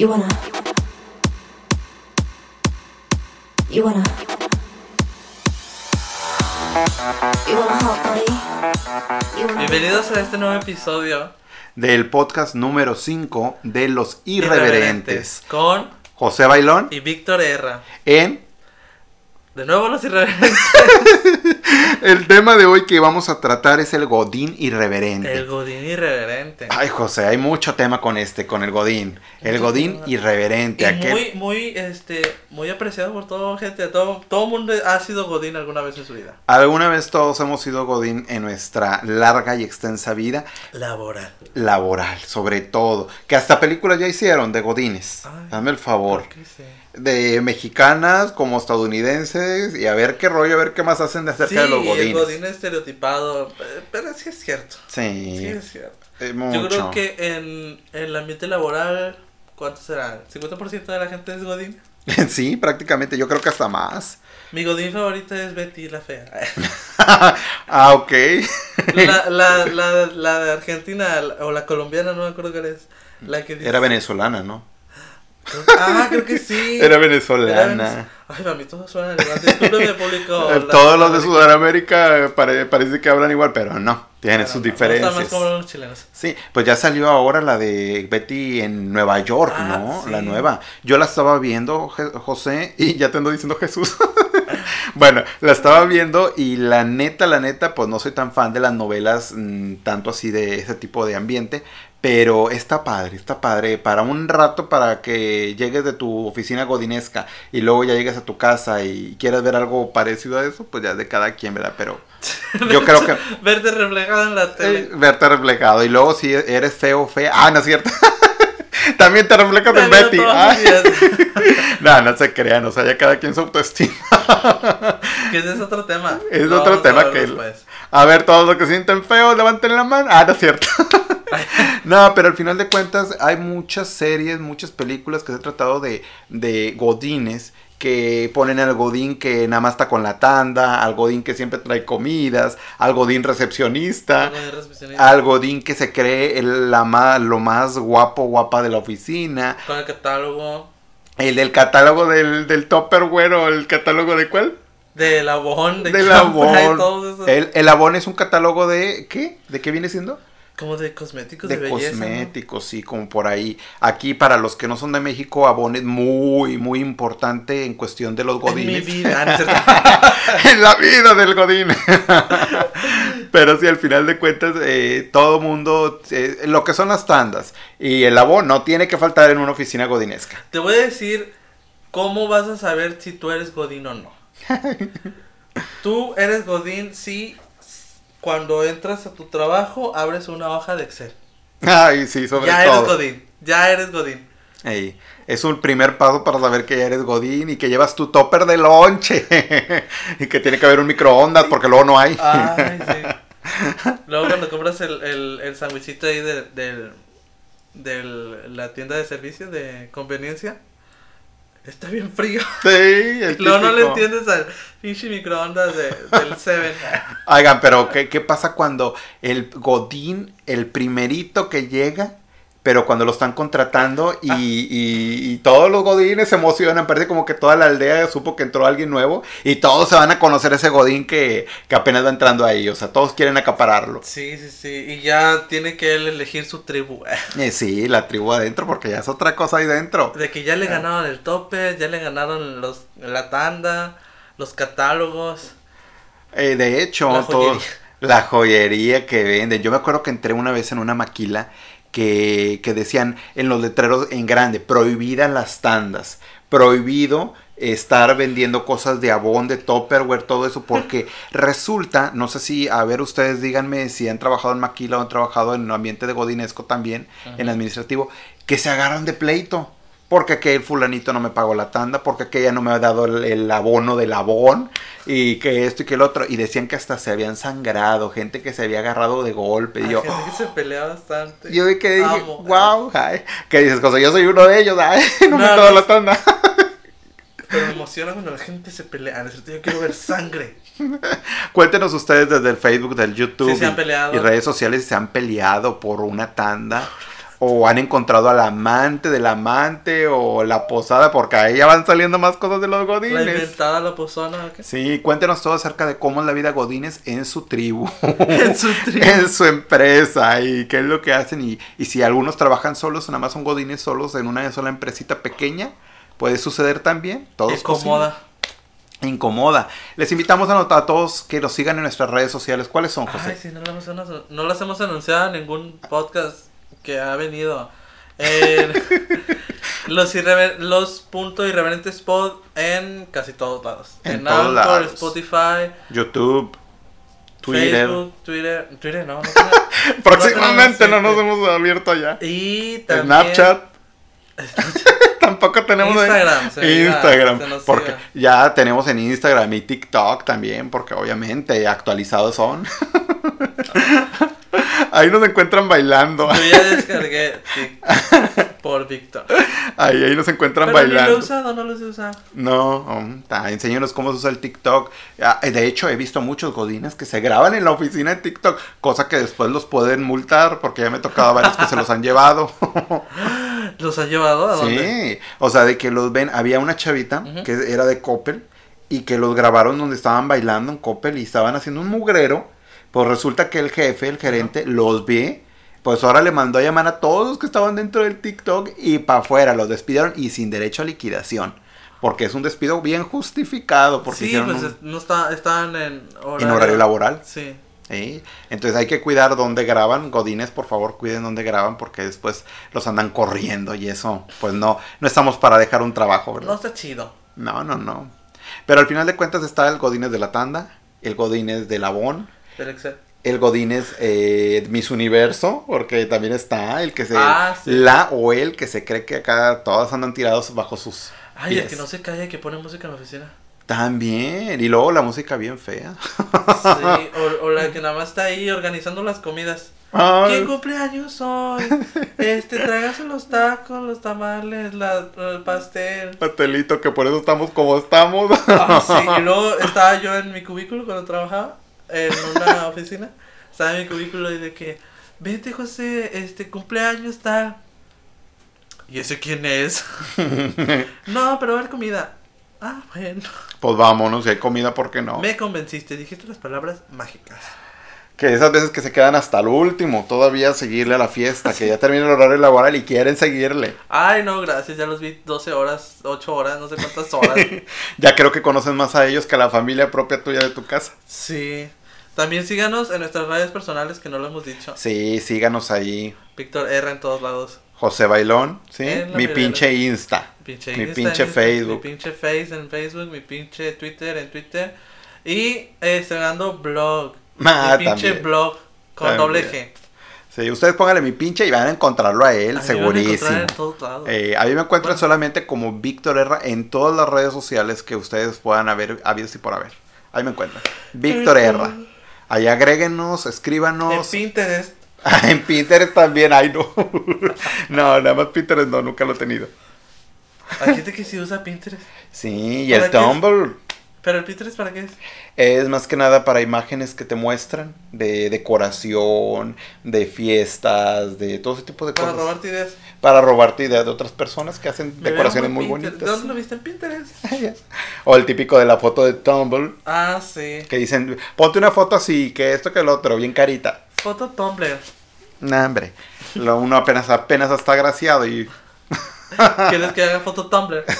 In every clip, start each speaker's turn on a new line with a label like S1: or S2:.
S1: You wanna. You wanna. You wanna. You wanna.
S2: Bienvenidos a este nuevo episodio
S3: del podcast número 5 de Los Irreverentes.
S2: con
S3: José Bailón
S2: y Víctor Herra.
S3: en
S2: De nuevo los irreverentes.
S3: el tema de hoy que vamos a tratar es el Godín irreverente.
S2: El Godín irreverente.
S3: Ay, José, hay mucho tema con este, con el Godín. El
S2: Mucho
S3: Godín
S2: tema.
S3: irreverente.
S2: Y
S3: aquel-
S2: muy, muy, este, muy apreciado por toda gente. Todo, todo mundo ha sido Godín alguna vez en su vida.
S3: Alguna vez todos hemos sido Godín en nuestra larga y extensa vida
S2: Laboral.
S3: laboral, sobre todo. Que hasta películas ya hicieron de Godines.
S2: Ay,
S3: Dame el favor.
S2: creo que sí.
S3: De mexicanas como estadounidenses y a ver qué rollo, a ver qué más hacen de acerca
S2: Sí,
S3: de los
S2: el
S3: Godines.
S2: Godín estereotipado. Pero sí es cierto. Sí
S3: Sí,
S2: es cierto.
S3: eh,
S2: Yo creo que en, en el ambiente laboral, ¿cuánto será? ¿50% de la gente es Godín?
S3: sí, prácticamente, yo creo que hasta más.
S2: Mi Godín favorita es Betty la Fea.
S3: ah, ok.
S2: La, la, la, la de Argentina o la colombiana, no me acuerdo cuál es. La que dice-
S3: Era venezolana, ¿no?
S2: Ah, creo que sí.
S3: Era venezolana.
S2: venez- Ay, para mí todos suenan igual. Discúlpeme, público. La-
S3: Todos los de Sudamérica pare- parece que hablan igual, pero no, tienen
S2: Pero
S3: sus
S2: no,
S3: diferencias.
S2: más como los chilenos.
S3: Sí, pues ya salió ahora la de Betty en Nueva York,
S2: Ah,
S3: ¿no?
S2: sí.
S3: La nueva. Yo la estaba viendo, José, y ya te ando diciendo Jesús. bueno, la estaba viendo y la neta, la neta, pues no soy tan fan de las novelas mm, tanto así de ese tipo de ambiente. Pero está padre, está padre. Para un rato, para que llegues de tu oficina godinesca y luego ya llegues a tu casa y quieras ver algo parecido a eso, pues ya de cada quien, ¿verdad? Pero yo creo que
S2: Verte reflejado en la
S3: eh,
S2: tele.
S3: verte reflejado. Y luego si eres feo, fea. Ah, no es cierto. También te reflejas en Betty. Ah. no, no se crean. O sea, ya cada quien su autoestima.
S2: Que ese es otro tema.
S3: Es
S2: Lo
S3: otro
S2: a
S3: tema
S2: ver
S3: que-
S2: después.
S3: A ver, todos los que sienten feo, levanten la mano. Ah, no es cierto. no, pero al final de cuentas hay muchas series, muchas películas que se ha tratado de, de godines que ponen al godín que nada más está con la tanda, al godín que siempre trae comidas, al godín recepcionista, al godín que se cree el, la ma- lo más guapo, guapa de la oficina,
S2: Con el catálogo.
S3: el del catálogo del, del Tupperware o el catálogo de cuál?
S2: Del abón. De
S3: Del
S2: esos-
S3: El, el Avon es un catálogo de, ¿qué? ¿De qué viene siendo?
S2: Como de cosméticos de,
S3: de
S2: belleza. ¿no?
S3: cosméticos, sí, como por ahí. Aquí, para los que no son de México, Avon es muy, muy importante en cuestión de los
S2: En mi
S3: godines.
S2: vida. Ah, no
S3: en la vida del godín. Pero sí, al final de cuentas, eh, todo mundo, eh, lo que son las tandas y el Avon no tiene que faltar en una oficina godinesca.
S2: Te voy a decir cómo vas a saber si tú eres Godín o no. Tú eres Godín si cuando entras a tu trabajo abres una hoja de Excel.
S3: Ay, sí, sobre
S2: ya
S3: todo.
S2: eres Godín. Ya eres Godín.
S3: Ey, es un primer paso para saber que ya eres Godín y que llevas tu topper de lonche. y que tiene que haber un microondas porque luego no hay.
S2: Ay, sí. Luego cuando compras el, el, el sandwichito ahí de, del, del- la tienda de servicio de conveniencia, está bien frío.
S3: sí, el
S2: Luego no le entiendes al pinche microondas de, del Seven.
S3: Oigan, pero ¿qué, ¿qué pasa cuando el Godín, el primerito que llega, pero cuando lo están contratando y,
S2: Ah.
S3: y- y todos los Godines se emocionan, parece como que toda la aldea supo que entró alguien nuevo y todos se van a conocer ese Godín que, que apenas va entrando ahí, o sea, todos quieren acapararlo.
S2: Sí, sí, sí. Y ya tiene que él elegir su tribu.
S3: Eh, sí, la tribu adentro, porque ya es otra cosa ahí dentro.
S2: De que ya le ganaron el tope, ya le ganaron los, la tanda, los catálogos.
S3: Eh, de hecho,
S2: La
S3: la joyería que venden. Yo me acuerdo que entré una vez en una maquila que, que decían en los letreros en grande, prohibidas las tandas, prohibido estar vendiendo cosas de Avon, de Tupperware, todo eso, porque resulta, no sé si, a ver ustedes díganme si han trabajado en maquila o han trabajado en un ambiente de godinesco también, en administrativo, que se agarran de pleito. Porque aquel fulanito no me pagó la tanda, porque aquella no me ha dado el, el abono del abón, y que esto y que el otro. Y decían que hasta se habían sangrado, gente que se había agarrado de golpe. Y yo,
S2: gente que se pelea bastante.
S3: yo que dije,
S2: Amo.
S3: wow, ay, que dices, cosa, yo soy uno de ellos, ay, no, me ha dado la tanda.
S2: Pero me emociona cuando la gente se pelea. Ah, no Yo quiero ver sangre.
S3: Cuéntenos ustedes desde el Facebook, del YouTube
S2: Sí, se han
S3: y-
S2: peleado.
S3: y redes sociales si se han peleado por una tanda. O han encontrado al amante del amante o la posada, porque ahí ya van saliendo más cosas de los
S2: La
S3: godines.
S2: inventada, la pozona, ¿o qué?
S3: Sí, cuéntenos todo acerca de cómo es la vida godines en su tribu.
S2: En su tribu.
S3: en su empresa y qué es lo que hacen y, y si algunos trabajan solos, nada más son godines solos en una sola empresita pequeña, puede suceder también. Todo es
S2: Incomoda.
S3: Incomoda. Les invitamos a, notar a todos que nos sigan en nuestras redes sociales. ¿Cuáles son, José?
S2: Ay, sí, no las, hemos, no las hemos anunciado en ningún podcast que ha venido. En los, irrever- los punto irreverentes pod en casi todos lados.
S3: En
S2: En,
S3: todos
S2: Anchor,
S3: lados.
S2: Spotify,
S3: YouTube, Twitter.
S2: Facebook, Twitter. Twitter no. no
S3: Próximamente no,
S2: no
S3: nos hemos abierto allá.
S2: Y también.
S3: Snapchat. Tampoco tenemos en-
S2: Instagram,
S3: Instagram, porque ya tenemos en Instagram y TikTok también, porque obviamente actualizados son. Ahí nos encuentran bailando.
S2: Yo ya descargué TikTok por Víctor.
S3: Ahí, ahí nos encuentran
S2: Pero ni lo he
S3: bailando.
S2: usado, no lo sé usar.
S3: No, um, ta, enséñanos cómo se usa el TikTok. Ah, De hecho, he visto muchos godines que se graban en la oficina de TikTok, cosa que después los pueden multar, porque ya me ha tocado varios que se los han llevado.
S2: ¿Los ha llevado a dónde?
S3: Sí, o sea, de que los ven, había una chavita que era de Coppel y que los grabaron donde estaban bailando en Coppel y estaban haciendo un mugrero, pues resulta que el jefe, el gerente, los ve, pues ahora le mandó a llamar a todos los que estaban dentro del TikTok y para afuera, los despidieron y sin derecho a liquidación, porque es un despido bien justificado, porque
S2: sí, pues
S3: un-
S2: no está, estaban en horario,
S3: en horario laboral.
S2: Sí.
S3: ¿sí? Entonces hay que cuidar dónde graban. Godines, por favor, cuiden dónde graban porque después los andan corriendo y eso, pues no, no estamos para dejar un trabajo,
S2: No
S3: ¿verdad?
S2: está chido.
S3: No, no, no. Pero al final de cuentas está el Godines de la tanda, el Godines de Labón,
S2: Excel.
S3: el Godines eh, Miss Universo, porque también está el que se...
S2: Ah, sí.
S3: La o el que se cree que acá todos andan tirados bajo sus...
S2: Ay, el
S3: pies.
S2: que no se calla y que pone música en la oficina.
S3: También. Y luego la música bien fea.
S2: Sí, o, o la que nada más está ahí organizando las comidas.
S3: Ay.
S2: ¿Quién cumpleaños hoy? Este, tráigase los tacos, los tamales, la, el pastel.
S3: Patelito, que por eso estamos como estamos.
S2: Ah, sí, y luego estaba yo en mi cubículo cuando trabajaba en una oficina. Estaba en mi cubículo y de que, vete José, este cumpleaños tal. ¿Y ese quién es? no, pero va a haber comida. Ah, bueno.
S3: Pues vámonos, si hay comida, ¿por qué no?
S2: Me convenciste, dijiste las palabras mágicas.
S3: Que esas veces que se quedan hasta el último, todavía seguirle a la fiesta, que ya termina el horario laboral y quieren seguirle.
S2: Ay, no, gracias, ya los vi 12 horas, 8 horas, no sé cuántas horas.
S3: Ya creo que conocen más a ellos que a la familia propia tuya de tu casa.
S2: sí. También síganos en nuestras redes personales que no lo hemos dicho.
S3: Sí, síganos ahí.
S2: Víctor R en todos lados.
S3: José Bailón, ¿sí? Mi pinche Insta.
S2: Pinche
S3: Mi
S2: Insta
S3: pinche
S2: Insta,
S3: Facebook.
S2: Mi pinche Face en Facebook, mi pinche Twitter en Twitter. Y eh, estrenando blog.
S3: Ah,
S2: mi pinche
S3: también.
S2: blog con
S3: También.
S2: doble G.
S3: Sí, ustedes pónganle mi pinche y van a encontrarlo a él,
S2: A mí me van a encontrar
S3: segurísimo.
S2: en todos lados.
S3: Eh, a mí me encuentran
S2: Bueno.
S3: solamente como Víctor Herra en todas las redes sociales que ustedes puedan haber habido y por haber. Ahí me encuentran. Víctor Herra. Ahí agréguenos,
S2: en
S3: escríbanos.
S2: Pinterest.
S3: en Pinterest también, ay no. no, nada más Pinterest no, nunca lo he tenido.
S2: Hay gente que sí usa Pinterest.
S3: Sí, y
S2: ¿Para
S3: el? Tumblr
S2: Pero el Pinterest, ¿para qué es?
S3: es más que nada para imágenes que te muestran de decoración, de fiestas, de todo ese tipo de
S2: Para
S3: cosas.
S2: robarte ideas.
S3: Para robarte ideas de otras personas que hacen decoraciones muy
S2: Pinterest. ¿De
S3: bonitas.
S2: dónde lo viste en Pinterest?
S3: o el típico de la foto de Tumblr
S2: Ah, sí.
S3: que dicen, ponte una foto así, que esto, que el otro, bien carita.
S2: Foto Tumblr.
S3: Nah, hombre. Lo uno apenas, apenas está graciado y
S2: ¿Quieres que haga foto Tumblr?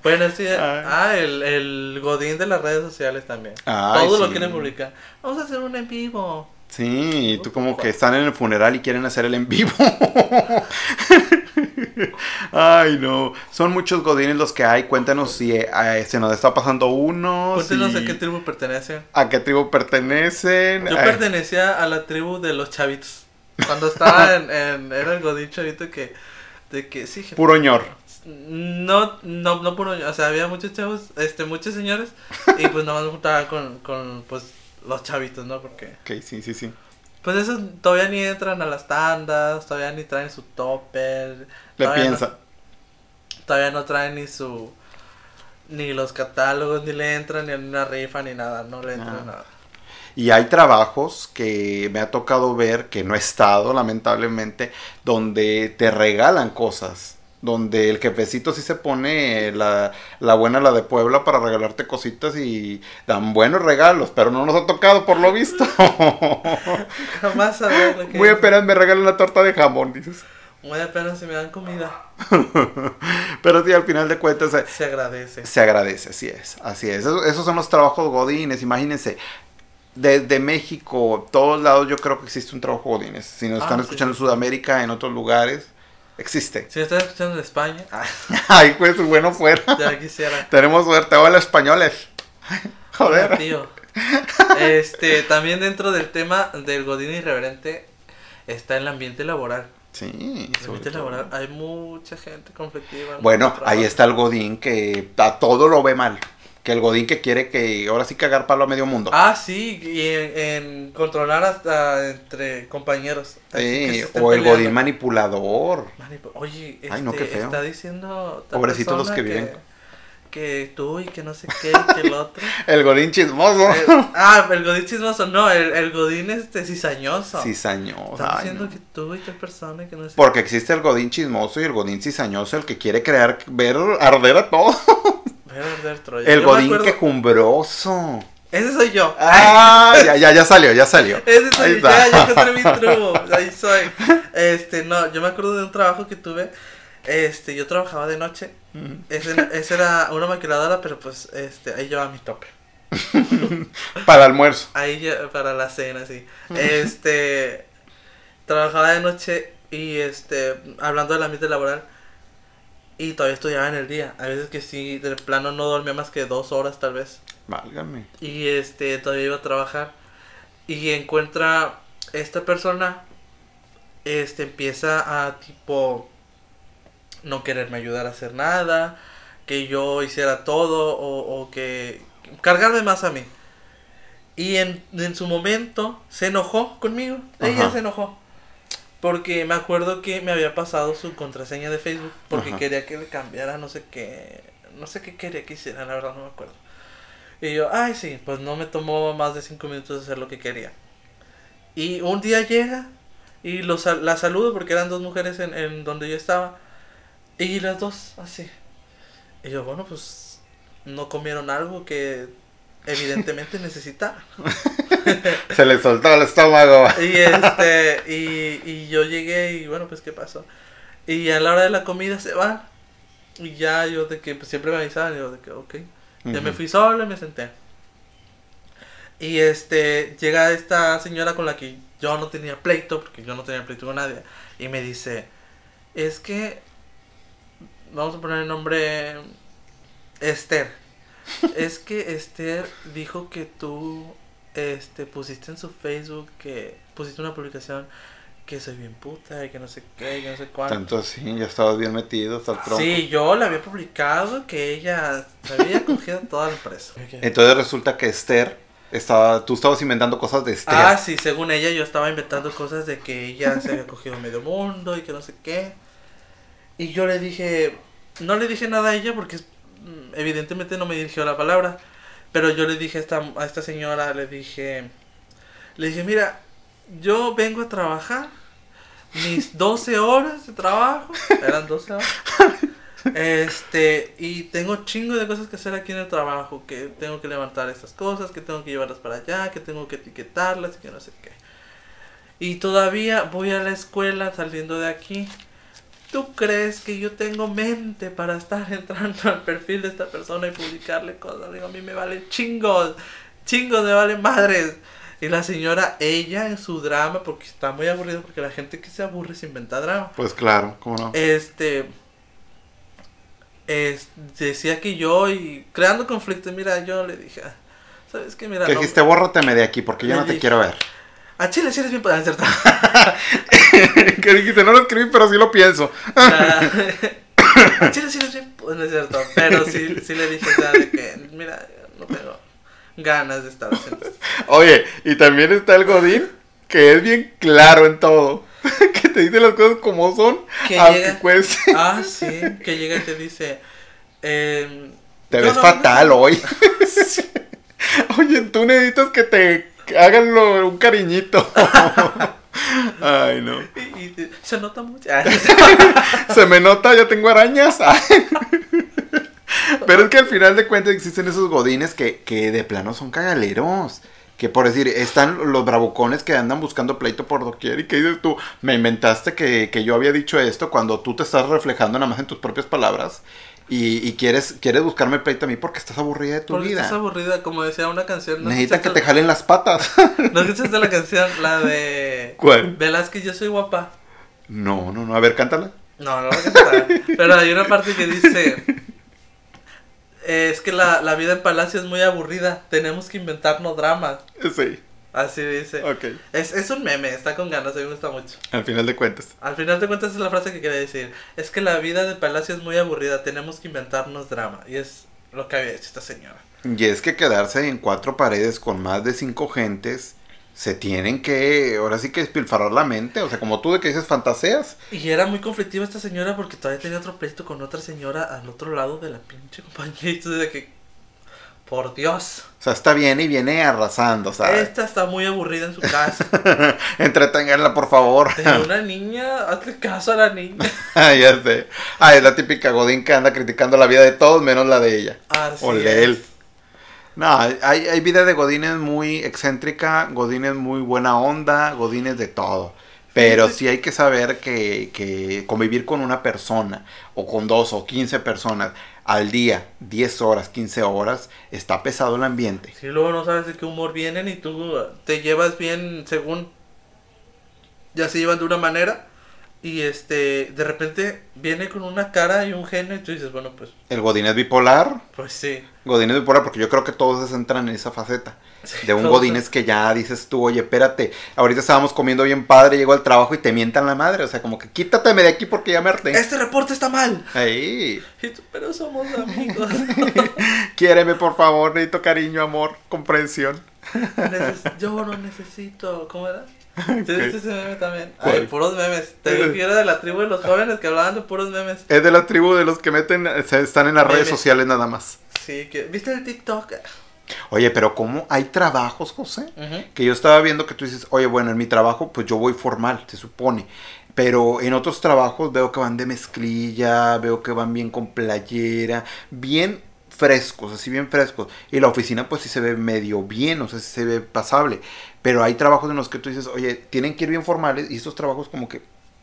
S2: Bueno, sí.
S3: Ay.
S2: Ah, el, el Godín de las redes sociales también.
S3: Ay,
S2: Todo lo
S3: sí.
S2: quieren publicar. Vamos a hacer un en vivo.
S3: Sí, y tú como que están en el funeral y quieren hacer el en vivo. Ay, no. Son muchos godines los que hay. Cuéntanos si eh, se nos está pasando uno.
S2: Cuéntenos
S3: si-
S2: a qué tribu pertenecen.
S3: a qué tribu pertenecen.
S2: Yo
S3: Ay,
S2: pertenecía a la tribu de los chavitos. Cuando estaba en, en- era el Godín chavito que, de que sí, jefe.
S3: Puro ñor.
S2: No, no, no puro, o sea, había muchos chavos, este, muchos señores, y pues nada más me juntaba con, con, pues, los chavitos, ¿no? Porque,
S3: Ok, sí, sí, sí.
S2: pues esos todavía ni entran a las tandas, todavía ni traen su topper.
S3: Le piensa.
S2: No, todavía no traen ni su, ni los catálogos, ni le entran ni en una rifa, ni nada, no le entran
S3: Ah.
S2: nada.
S3: Y hay trabajos que me ha tocado ver, que no he estado lamentablemente, donde te regalan cosas. Donde el jefecito sí se pone la, la buena, la de Puebla, para regalarte cositas y dan buenos regalos, pero no nos ha tocado por lo visto.
S2: Jamás saber lo que
S3: Muy apenas me regalan una torta de jamón, dices.
S2: Muy apenas si me dan comida.
S3: Pero sí, al final de cuentas eh,
S2: Se agradece.
S3: se agradece, así es, así es. Esos, esos son los trabajos godines, imagínense. Desde México, todos lados yo creo que existe un trabajo godines. Si nos
S2: Ah,
S3: están
S2: sí,
S3: escuchando en. Sudamérica, en otros lugares, existe.
S2: Si estás escuchando de España, ah,
S3: Ay, pues bueno fuera.
S2: ya quisiera.
S3: Tenemos suerte, hola españoles.
S2: Hola,
S3: Joder.
S2: tío. Este, también dentro del tema del Godín irreverente está el ambiente laboral.
S3: Sí,
S2: El ambiente laboral, hay mucha gente conflictiva. en
S3: Bueno, ahí está el godín que a todo lo ve mal. Que el godín que quiere que ahora sí cagar palo a medio mundo.
S2: Ah, sí, y en, en controlar hasta entre compañeros. Que
S3: Sí, o el
S2: peleando.
S3: godín manipulador.
S2: Manipu- Oye, este,
S3: Ay, no, qué feo.
S2: está diciendo
S3: Pobrecitos los
S2: persona
S3: que viven.
S2: que tú y que no sé qué y que el otro.
S3: El godín chismoso.
S2: Eh, ah, el godín chismoso, no, el, el godín este cizañoso.
S3: Cizañoso.
S2: Está diciendo
S3: no.
S2: que tú y tal persona y que no sé
S3: Porque existe el godín chismoso y el godín cizañoso, el que quiere crear, ver arder a todo. El godín quejumbroso.
S2: Ese soy yo.
S3: Ah, ya, ya, ya salió, ya salió.
S2: Ese soy yo, ya, ya encontré mi truco. Ahí soy. Este, no, yo me acuerdo de un trabajo que tuve. Este, yo trabajaba de noche. Ese, ese era una maquiladora, pero pues, este, ahí llevaba mi tope.
S3: Para almuerzo.
S2: Ahí para la cena, sí. Este, trabajaba de noche y este, hablando del ambiente laboral. Y todavía estudiaba en el día. A veces que sí, de plano no dormía más que dos horas tal vez.
S3: Válgame.
S2: Y este, todavía iba a trabajar. Y encuentra esta persona. Este empieza a tipo no quererme ayudar a hacer nada. Que yo hiciera todo. O, o que cargarme más a mí. Y en, en su momento se enojó conmigo. Ella se enojó. Porque me acuerdo que me había pasado su contraseña de Facebook. Porque
S3: Ajá.
S2: quería que le cambiara no sé qué. No sé qué quería que hiciera, la verdad no me acuerdo. Y yo, ay, sí, pues no me tomó más de cinco minutos hacer lo que quería. Y un día llega y los, la saludo porque eran dos mujeres en, en donde yo estaba. Y las dos, así. Y yo, bueno, pues no comieron algo que evidentemente necesitaban.
S3: Se le soltó el estómago.
S2: Y este, y, y yo llegué y bueno, pues qué pasó. Y a la hora de la comida se van. Y ya yo de que pues, siempre me avisaban, yo de que ok. Ya me fui solo y me senté. Y este, llega esta señora con la que yo no tenía pleito, porque yo no tenía pleito con nadie, y me dice, es que, vamos a poner el nombre, Esther. Es que Esther dijo que tú, este, pusiste en su Facebook que pusiste una publicación que soy bien puta y que no sé qué, y que no sé cuánto.
S3: Tanto así, ya estabas bien metido hasta el tronco.
S2: Sí, yo le había publicado que ella se había cogido toda la empresa.
S3: Entonces resulta que Esther estaba, tú estabas inventando cosas de Esther.
S2: Ah, sí, según ella yo estaba inventando cosas de que ella se había cogido medio mundo y que no sé qué. Y yo le dije, no le dije nada a ella porque mm, evidentemente no me dirigió la palabra. Pero yo le dije a esta, a esta señora, le dije, le dije, mira, yo vengo a trabajar, mis 12 horas de trabajo, eran 12 horas. Este, y tengo chingo de cosas que hacer aquí en el trabajo, que tengo que levantar estas cosas, que tengo que llevarlas para allá, que tengo que etiquetarlas y que no sé qué. Y todavía voy a la escuela saliendo de aquí. ¿Tú crees que yo tengo mente para estar entrando al perfil de esta persona y publicarle cosas? Digo, a mí me vale chingos, chingos me vale madres. Y la señora, ella en su drama, porque está muy aburrido, porque la gente que se aburre se inventa drama.
S3: Pues claro, cómo no.
S2: Este. es- decía que yo y creando conflictos, mira, yo le dije, ah, ¿sabes qué? Mira,
S3: que
S2: no-
S3: dijiste, bórrateme de aquí porque yo no te
S2: dije.
S3: quiero ver.
S2: A Chile sí eres bien para cierto.
S3: que dijiste, no lo escribí, pero sí lo pienso.
S2: a Chile sí eres bien, pues no es cierto, pero sí, sí le dije, sea, de que, mira, no tengo ganas de estar haciendo esto.
S3: Oye, y también está el Godín, que es bien claro en todo. que te dice las cosas como son,
S2: Que
S3: aunque
S2: llega-
S3: cueste.
S2: Ah, sí, que llega y te dice, em,
S3: Te ves
S2: no-
S3: fatal hoy. Oye, tú necesitas que te Háganlo un cariñito. Ay, no.
S2: Y, y se nota mucho.
S3: Se me nota, ya tengo arañas. Pero es que al final de cuentas existen esos godines que, que de plano son cagaleros. Que por decir, están los bravucones que andan buscando pleito por doquier y que dices tú, me inventaste que, que yo había dicho esto cuando tú te estás reflejando nada más en tus propias palabras y, y quieres, quieres buscarme pleito a mí porque estás aburrida de tu
S2: Porque
S3: vida.
S2: estás aburrida, como decía una canción. ¿no
S3: Necesita que te jalen las patas.
S2: ¿No escuchaste la canción? La de.
S3: ¿Cuál?
S2: Velázquez, yo soy guapa.
S3: No, no, no, a ver, cántala.
S2: No, no la voy a cantar. Pero hay una parte que dice. eh, es que la, la vida en Palacio es muy aburrida. Tenemos que inventarnos dramas.
S3: Sí,
S2: Así dice.
S3: ok.
S2: Es, es un meme, está con ganas, a mí me gusta mucho.
S3: Al final de cuentas.
S2: Al final de cuentas es la frase que quería decir. Es que la vida de Palacio es muy aburrida, tenemos que inventarnos drama. Y es lo que había hecho esta señora.
S3: Y es que quedarse en cuatro paredes con más de cinco gentes, se tienen que, ahora sí que despilfarrar la mente. O sea, como tú de que dices fantaseas.
S2: Y era muy conflictiva esta señora porque todavía tenía otro pleito con otra señora al otro lado de la pinche compañía. Y entonces de que, por Dios,
S3: O sea, está bien y viene arrasando, ¿sabes?
S2: esta está muy aburrida en su casa.
S3: Entreténganla, por favor.
S2: Tenía una niña, hazle caso a la niña.
S3: Ah, ya sé. Ah, es la típica Godín que anda criticando la vida de todos menos la de ella.
S2: Así
S3: o de él. No, hay, hay vida de Godines muy excéntrica, Godines muy buena onda, Godines de todo. Pero sí hay que saber que, que convivir con una persona, o con dos o quince personas al día, 10 horas, 15 horas, está pesado el ambiente.
S2: Si luego no sabes de qué humor vienen y tú te llevas bien según ya se llevan de una manera y este de repente viene con una cara y un genio y tú dices, bueno, pues
S3: El Godín es bipolar,
S2: pues sí.
S3: Godín es bipolar porque yo creo que todos se entran en esa faceta. De un
S2: todos.
S3: Godínez que ya dices tú, oye, espérate, ahorita estábamos comiendo bien padre, llego al trabajo y te mientan la madre. O sea, como que quítateme de aquí porque ya me harté.
S2: Este reporte está mal.
S3: Ahí.
S2: Tú, pero somos amigos.
S3: Quiéreme, por favor, necesito cariño, amor, comprensión.
S2: Yo no necesito, ¿cómo era? ¿Te
S3: Ok.
S2: viste ese meme también? Ay, puros memes. Te dije que era de la tribu de los jóvenes que hablaban de puros memes.
S3: Es de la tribu de los que meten, sea, están en las redes sociales nada más.
S2: Sí, que ¿viste el TikTok?
S3: Oye, pero ¿cómo hay trabajos, José? Que yo estaba viendo que tú dices, oye, bueno, en mi trabajo, pues yo voy formal, se supone. Pero en otros trabajos veo que van de mezclilla, veo que van bien con playera, bien frescos, así bien frescos. Y la oficina, pues sí se ve medio bien, o sea, sí se ve pasable. Pero hay trabajos en los que tú dices, oye, tienen que ir bien formales y estos trabajos como que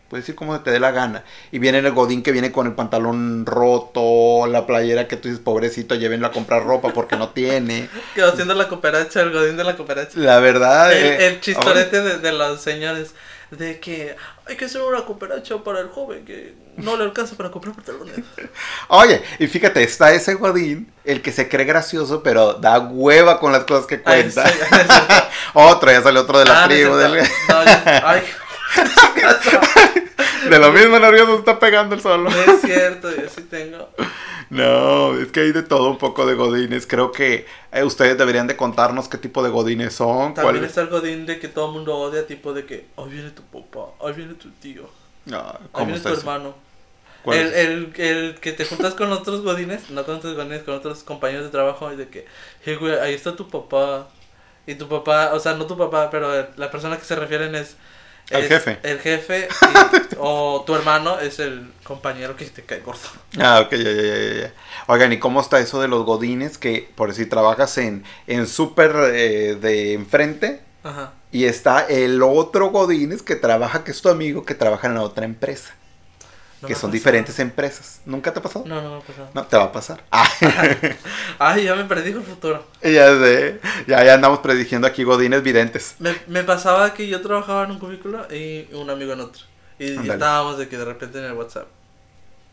S3: puedes ir como se te dé la gana. Y viene el godín que viene con el pantalón roto, la playera que tú dices, pobrecito, llévenlo a comprar ropa porque no tiene.
S2: Quedó haciendo la cooperacha, el godín de la cooperacha.
S3: La verdad.
S2: El,
S3: eh,
S2: el chistorete de, de los señores. De que hay que hacer una cooperacha para el joven que no le alcanza para comprar pantalones.
S3: Oye, y fíjate, está ese Godín, el que se cree gracioso, pero da hueva con las cosas que
S2: Ay,
S3: cuenta.
S2: sí.
S3: Otro, ya salió otro de la
S2: Ah,
S3: tribu. del-
S2: No, ya- ay,
S3: De lo mismo nervioso está pegando el solo.
S2: no es cierto, yo sí tengo.
S3: No, es que hay de todo un poco de Godines. Creo que eh, ustedes deberían de contarnos qué tipo de Godines son.
S2: También
S3: cuál-
S2: está el godín de que todo el mundo odia, tipo de que ahí viene tu papá, ahí viene tu tío, ahí
S3: ¿Cómo
S2: viene tu
S3: eso?
S2: hermano. El, el que te juntas con otros godines, no con otros godines, con otros compañeros de trabajo, y de que, hey, güey, ahí está tu papá. Y tu papá, o sea, no tu papá, pero la persona que se refieren es. Es
S3: jefe.
S2: El jefe, y- o tu hermano es el compañero que te cae gordo.
S3: Ah, ok, ya, ya, ya, ya, ya. Oigan, ¿y cómo está eso de los godines? Que por si trabajas en, en súper eh, de enfrente
S2: Ajá.
S3: y está el otro godines que trabaja, que es tu amigo, que trabaja en la otra empresa.
S2: No
S3: que son
S2: pasado.
S3: diferentes empresas. ¿Nunca te ha pasado?
S2: No, no me ha pasado.
S3: No, te va a pasar. Ah,
S2: Ay, ya me predijo el futuro.
S3: ya sé. Ya, ya andamos prediciendo aquí godines videntes.
S2: Me, me pasaba que yo trabajaba en un cubículo y un amigo en otro. Y, y estábamos de que de repente en el WhatsApp.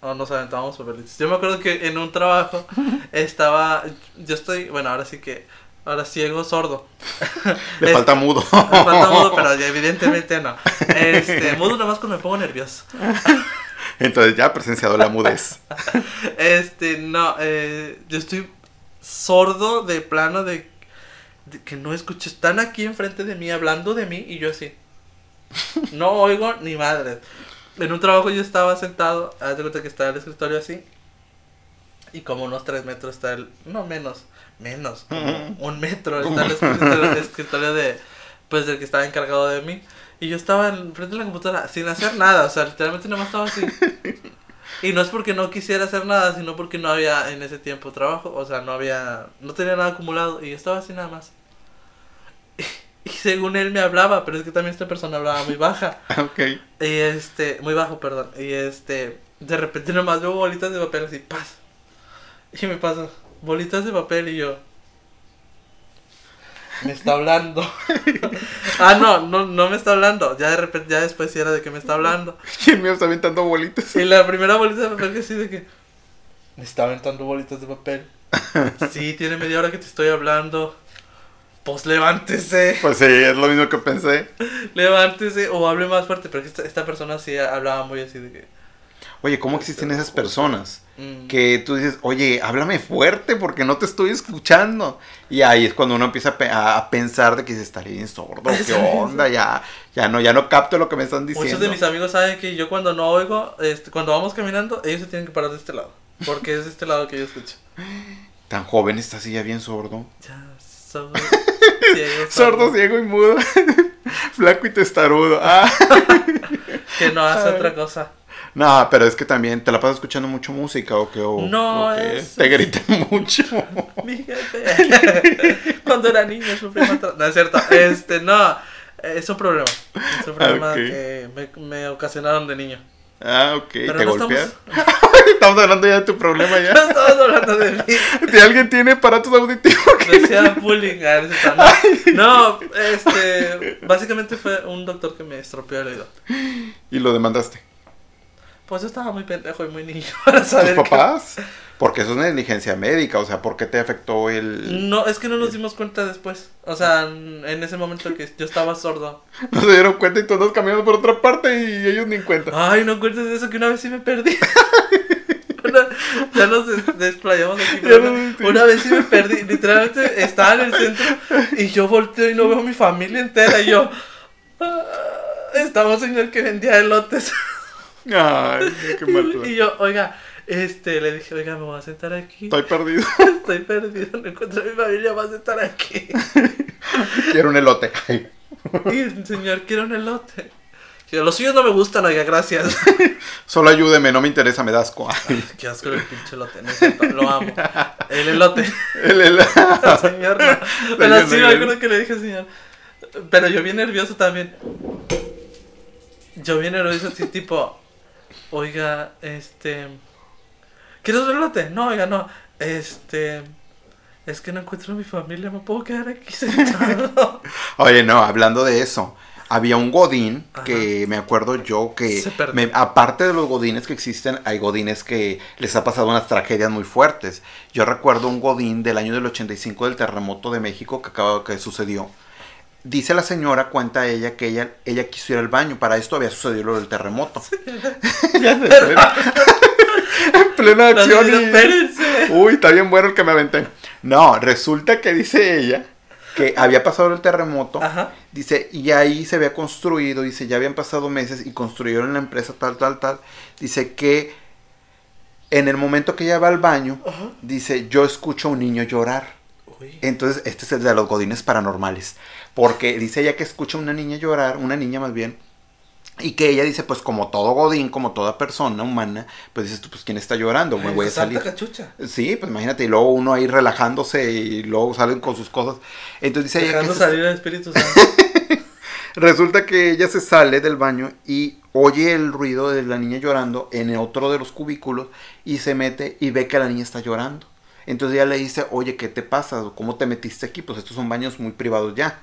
S2: No, nos aventábamos papelitos. Yo me acuerdo que en un trabajo estaba. Yo estoy. Bueno, ahora sí que. Ahora ciego, sordo.
S3: Le
S2: Es-
S3: falta mudo.
S2: Me falta mudo, pero evidentemente no. Este, mudo nada más cuando me pongo nervioso.
S3: Entonces ya ha presenciado la mudez.
S2: Este, no, eh, yo estoy sordo de plano de, de que no escucho. Están aquí enfrente de mí hablando de mí y yo así. No oigo ni madre. En un trabajo yo estaba sentado, haz de cuenta que estaba el escritorio así. Y como unos tres metros está el. No, menos. Menos. Como un metro está el escritorio, el escritorio de. Pues del que estaba encargado de mí. Y yo estaba en frente de la computadora sin hacer nada. O sea, literalmente nomás estaba así. Y no es porque no quisiera hacer nada, sino porque no había en ese tiempo trabajo. O sea, no había. No tenía nada acumulado. Y yo estaba así nada más. Y, según él me hablaba, pero es que también esta persona hablaba muy baja.
S3: Ok.
S2: Y este, muy bajo, perdón. Y este, de repente nomás veo bolitas de papel así, paz. Y me pasa, bolitas de papel y yo. Me está hablando. ah, no, no, no me está hablando. Ya de repente, ya después sí era de que me está hablando.
S3: Y el mío está aventando bolitas.
S2: Y la primera bolita de papel que así de que. Me está aventando bolitas de papel. Sí, tiene media hora que te estoy hablando. Pues levántese.
S3: Pues sí, es lo mismo que pensé.
S2: Levántese o hable más fuerte. Pero que esta, esta persona sí hablaba muy así de que.
S3: Oye, ¿cómo existen esas personas?
S2: mm,
S3: Que tú dices, oye, háblame fuerte porque no te estoy escuchando. Y ahí es cuando uno empieza a, pe- a- pensar de que se estaría bien sordo. ¿Qué onda? Ya, ya no, ya no capto lo que me están diciendo.
S2: Muchos de mis amigos saben que yo cuando no oigo, este, cuando vamos caminando, ellos se tienen que parar de este lado. Porque es de este lado que yo escucho.
S3: Tan joven está así ya bien sordo.
S2: Ya, soy ciego,
S3: Sordo, ciego y mudo. Flaco y testarudo. Ah.
S2: Que no hace
S3: Ay.
S2: otra cosa.
S3: No, pero es que también te la pasas escuchando mucho música o que o,
S2: No,
S3: o que
S2: es-
S3: te gritan mucho.
S2: Cuando era niño sufrí maltrato. No es cierto. Este, no. Es un problema. Es un problema que me, me ocasionaron de niño.
S3: Ah, ok.
S2: Pero
S3: ¿Te
S2: no
S3: golpeas?
S2: estamos,
S3: Estamos hablando ya de tu problema
S2: no
S3: ya.
S2: estamos hablando de mí.
S3: Si alguien tiene aparatos auditivos.
S2: Decía bullying. no es cierto, No, no, este. Básicamente fue un doctor que me estropeó el oído.
S3: Y lo demandaste.
S2: Pues yo estaba muy pendejo y muy niño para
S3: ¿Tus
S2: saber. que-
S3: papás? Porque eso es negligencia médica. O sea, ¿por qué te afectó el...?
S2: No, es que no nos dimos cuenta después. O sea, en ese momento que yo estaba sordo.
S3: No se dieron cuenta y todos caminando por otra parte y ellos ni en cuenta.
S2: Ay, no cuentes de eso que una vez sí me perdí. Una- ya nos des- desplayamos aquí. Una, una vez sí me perdí. Literalmente estaba en el centro y yo volteo y no veo a mi familia entera. Y yo. "Ah, estaba un señor que vendía elotes.
S3: Ay, qué mal.
S2: y yo, oiga, este, le dije, oiga, me voy a sentar aquí.
S3: Estoy perdido.
S2: Estoy perdido, no encuentro a mi familia, voy a sentar aquí.
S3: Quiero un elote.
S2: Y señor quiere un elote. Yo, los suyos no me gustan, oiga, gracias.
S3: Solo ayúdeme, no me interesa, me das asco. Ay.
S2: Qué asco el pinche elote, no cierto, lo amo. El elote,
S3: El, el-
S2: el señor no. Pero
S3: Señor,
S2: sí me acuerdo que le dije al señor. Pero yo bien nervioso también. Yo bien nervioso, así tipo, oiga, este. ¿Quieres un elote? No, oiga, no. Este. Es que no encuentro a mi familia, me puedo quedar aquí sentado.
S3: Oye, no, hablando de eso. Había un godín que me acuerdo yo que, me- aparte de los godines que existen, hay godines que les ha pasado unas tragedias muy fuertes. Yo recuerdo un godín del año del 85 del terremoto de México que acaba que sucedió. Dice la señora, cuenta ella, que ella, ella quiso ir al baño. Para esto había sucedido lo del terremoto. Ya sé, en plena acción. y-. Uy, está bien bueno el que me aventé. No, resulta que dice ella que había pasado el terremoto.
S2: Ajá.
S3: Dice, y ahí se había construido, dice, ya habían pasado meses y construyeron la empresa tal, tal, tal. Dice que en el momento que ella va al baño,
S2: Ajá.
S3: dice, yo escucho a un niño llorar.
S2: Uy.
S3: Entonces, este es el de los godines paranormales. Porque dice ella que escucha a una niña llorar, una niña más bien. Y que ella dice, pues como todo godín, como toda persona humana, pues dices tú, pues ¿quién está llorando? Me voy a salir.
S2: cachucha.
S3: Sí, pues imagínate, y luego uno ahí relajándose y luego salen con sus cosas. Entonces dice ella que
S2: Dejando
S3: se-
S2: salir el Espíritu Santo.
S3: resulta que ella se sale del baño y oye el ruido de la niña llorando en otro de los cubículos y se mete y ve que la niña está llorando. Entonces ella le dice, oye, ¿qué te pasa? ¿Cómo te metiste aquí? Pues estos son baños muy privados ya.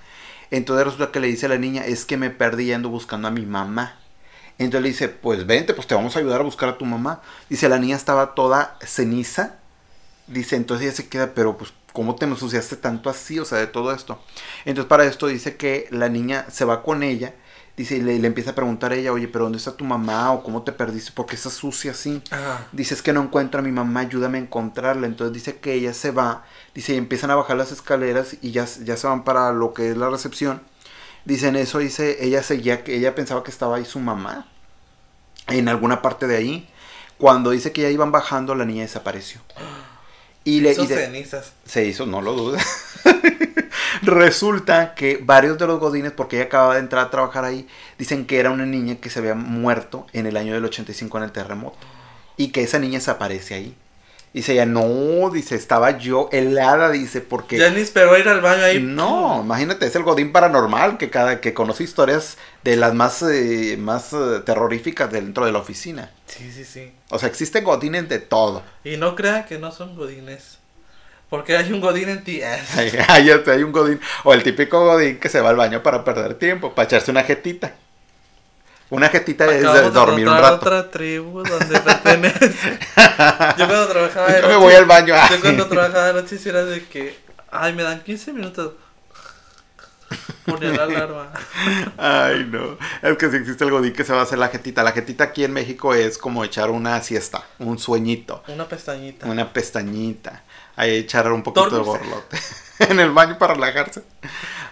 S3: Entonces resulta que le dice a la niña, es que me perdí y ando buscando a mi mamá. Entonces le dice, pues vente, pues te vamos a ayudar a buscar a tu mamá. Dice, la niña estaba toda ceniza. Dice, entonces ella se queda, pero pues, ¿cómo te ensuciaste tanto así? O sea, de todo esto. Entonces para esto dice que la niña se va con ella. Dice, y le, le empieza a preguntar a ella, oye, pero ¿dónde está tu mamá? ¿O cómo te perdiste? ¿Por qué estás sucia así?
S2: Ajá.
S3: Dice, es que no encuentro a mi mamá, ayúdame a encontrarla. Entonces dice que ella se va, dice, y empiezan a bajar las escaleras y ya, ya se van para lo que es la recepción. Dicen eso, dice, ella seguía, que ella pensaba que estaba ahí su mamá, en alguna parte de ahí. Cuando dice que ya iban bajando, la niña desapareció. Y le
S2: Hizo
S3: y de-
S2: cenizas.
S3: se hizo, no lo dudes. Resulta que varios de los godines, porque ella acababa de entrar a trabajar ahí, dicen que era una niña que se había muerto en el año del 85 en el terremoto. Y que esa niña se aparece ahí. Dice ella, no, dice, estaba yo helada, dice, porque...
S2: Ya ni esperó ir al baño ahí.
S3: No, imagínate, es el Godín paranormal que cada que conoce historias de las más, eh, más eh, terroríficas dentro de la oficina.
S2: Sí, sí, sí.
S3: O sea, existen Godines de todo.
S2: Y no crean que no son godines. Porque hay un godín en ti.
S3: Hay, hay- hay un Godín, o el típico Godín que se va al baño para perder tiempo, para echarse una jetita. Una jetita es
S2: Acabamos
S3: de
S2: de
S3: dormir un rato.
S2: otra tribu donde pertenece. yo cuando trabajaba de
S3: Yo me
S2: noche.
S3: voy al baño.
S2: Yo cuando trabajaba de noche era de que. Ay, me dan 15 minutos. Ponía la alarma.
S3: Ay, no. Es que si existe el Godín que se va a hacer la jetita. La jetita aquí en México es como echar una siesta, un sueñito.
S2: Una pestañita.
S3: Una pestañita. Ahí echar un poquito de borlote. en el baño para relajarse.